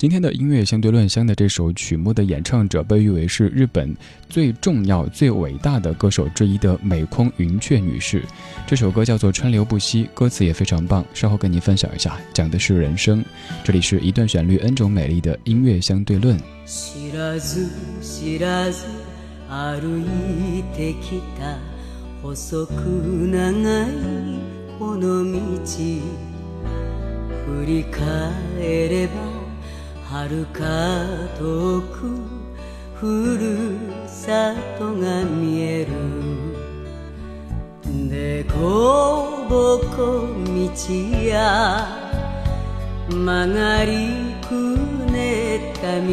今天的音乐相对论香的这首曲目的演唱者被誉为是日本最重要、最伟大的歌手之一的美空云雀女士。这首歌叫做《川流不息》，歌词也非常棒，稍后跟您分享一下，讲的是人生。这里是一段旋律，N 种美丽的音乐相对论。振り返れば 遥か遠くふるさとが見える。でこぼこ道や曲がりくねった道。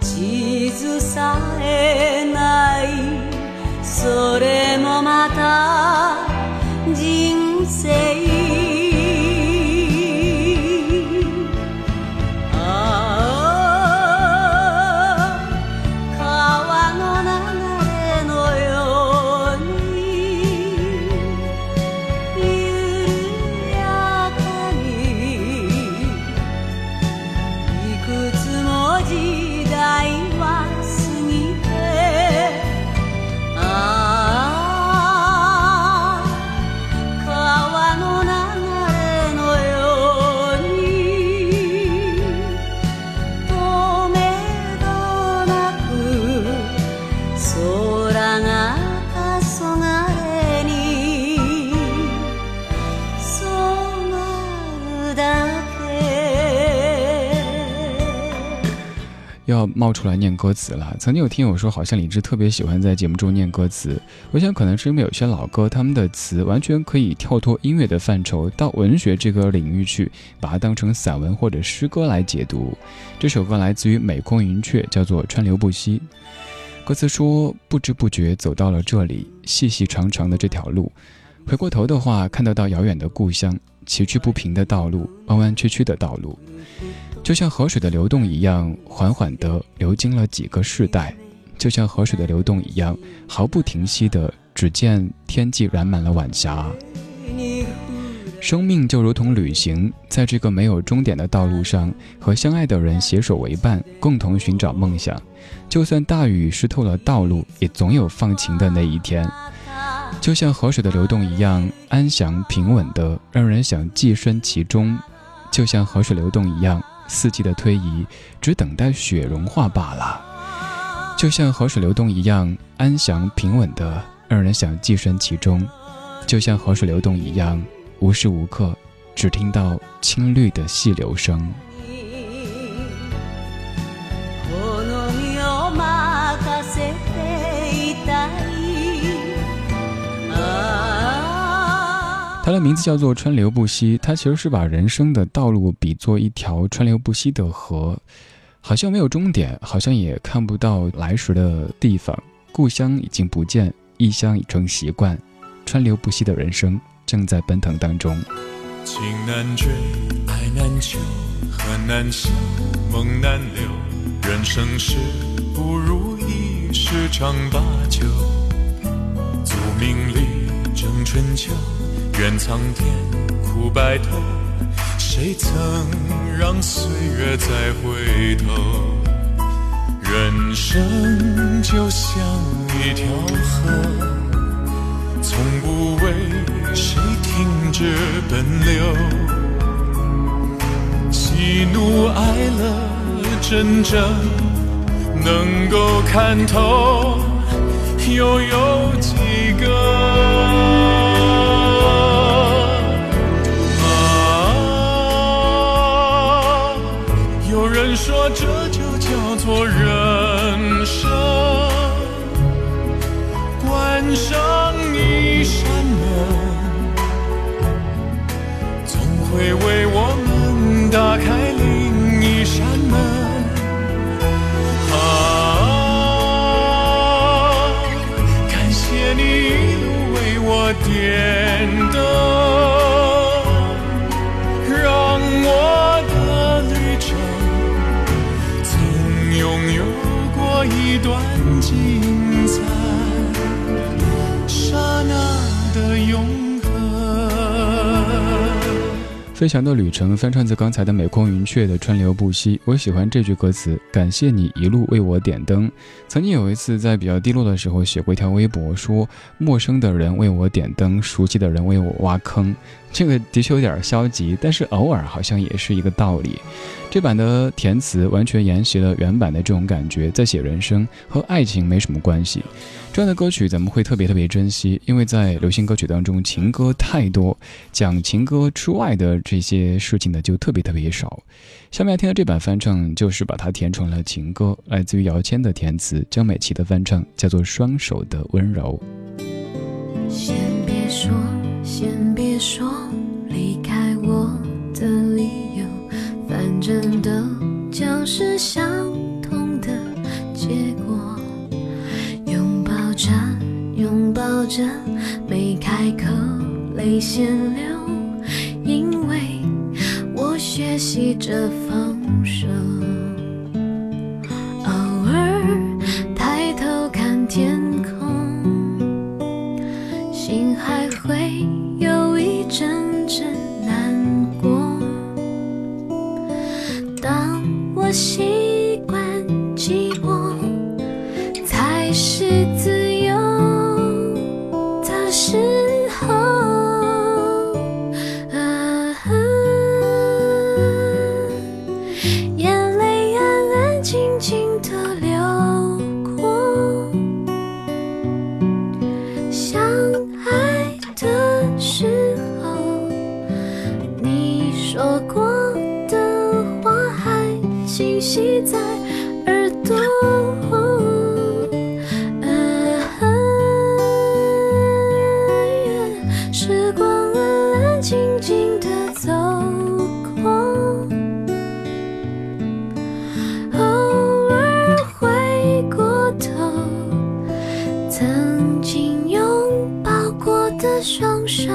地図さえないそれもまた人生冒出来念歌词了。曾经有听友说，好像李志特别喜欢在节目中念歌词。我想，可能是因为有些老歌，他们的词完全可以跳脱音乐的范畴，到文学这个领域去，把它当成散文或者诗歌来解读。这首歌来自于美空云雀，叫做《川流不息》。歌词说：“不知不觉走到了这里，细细长长的这条路，回过头的话，看得到遥远的故乡，崎岖不平的道路，弯弯曲曲的道路。”就像河水的流动一样，缓缓地流经了几个世代；就像河水的流动一样，毫不停息的。只见天际染满了晚霞。生命就如同旅行，在这个没有终点的道路上，和相爱的人携手为伴，共同寻找梦想。就算大雨湿透了道路，也总有放晴的那一天。就像河水的流动一样，安详平稳的，让人想寄身其中。就像河水流动一样。四季的推移，只等待雪融化罢了。就像河水流动一样，安详平稳的，让人想寄身其中；就像河水流动一样，无时无刻只听到青绿的细流声。它的名字叫做“川流不息”，它其实是把人生的道路比作一条川流不息的河，好像没有终点，好像也看不到来时的地方。故乡已经不见，异乡已成习惯，川流不息的人生正在奔腾当中。情难追，爱难求，恨难消，梦难留。人生事不如意十常八九，宿命里争春秋。愿苍天苦白头，谁曾让岁月再回头？人生就像一条河，从不为谁停止奔流。喜怒哀乐，真正能够看透，又有几个？点灯，让我的旅程曾拥有过一段精彩，刹那的拥。飞翔的旅程翻唱自刚才的《美空云雀》的川流不息。我喜欢这句歌词：感谢你一路为我点灯。曾经有一次在比较低落的时候，写过一条微博，说陌生的人为我点灯，熟悉的人为我挖坑。这个的确有点消极，但是偶尔好像也是一个道理。这版的填词完全沿袭了原版的这种感觉，在写人生和爱情没什么关系。这样的歌曲咱们会特别特别珍惜，因为在流行歌曲当中，情歌太多，讲情歌之外的这些事情的就特别特别少。下面要听的这版翻唱，就是把它填成了情歌，来自于姚谦的填词，江美琪的翻唱，叫做《双手的温柔》。先别说，先别说，离开我的理由，反正都将是相同的结果。拥抱着，拥抱着没开口，泪先流，因为我学习着放信息在耳朵，时光安安静静的走过，偶尔回过头，曾经拥抱过的双手。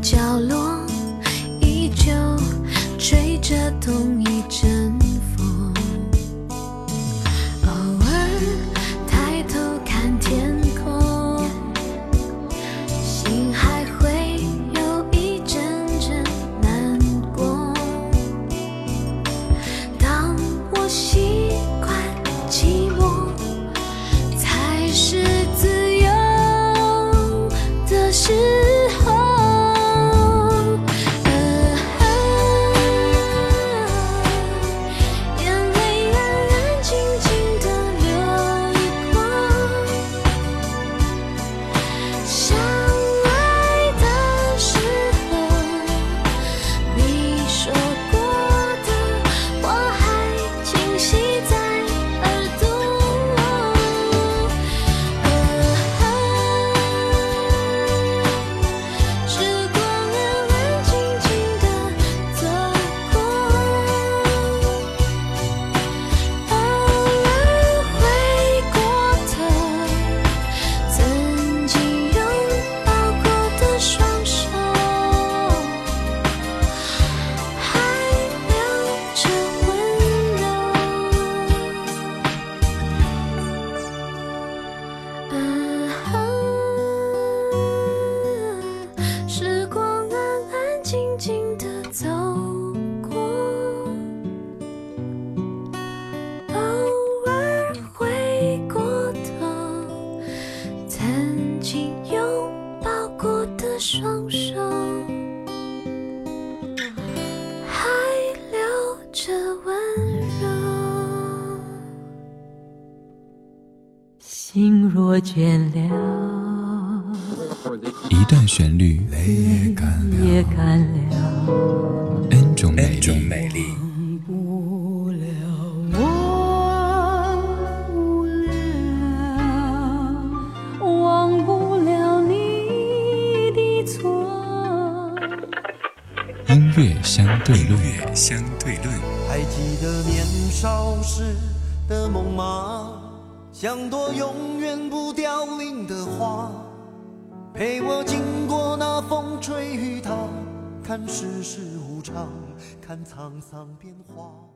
角落一段旋律也干了，N 种美丽。忘不了，忘不了你的错。音乐相对论，相对论。还记得年少时的梦吗？像朵永远不凋零的花，陪我经过那风吹雨打，看世事无常，看沧桑变化。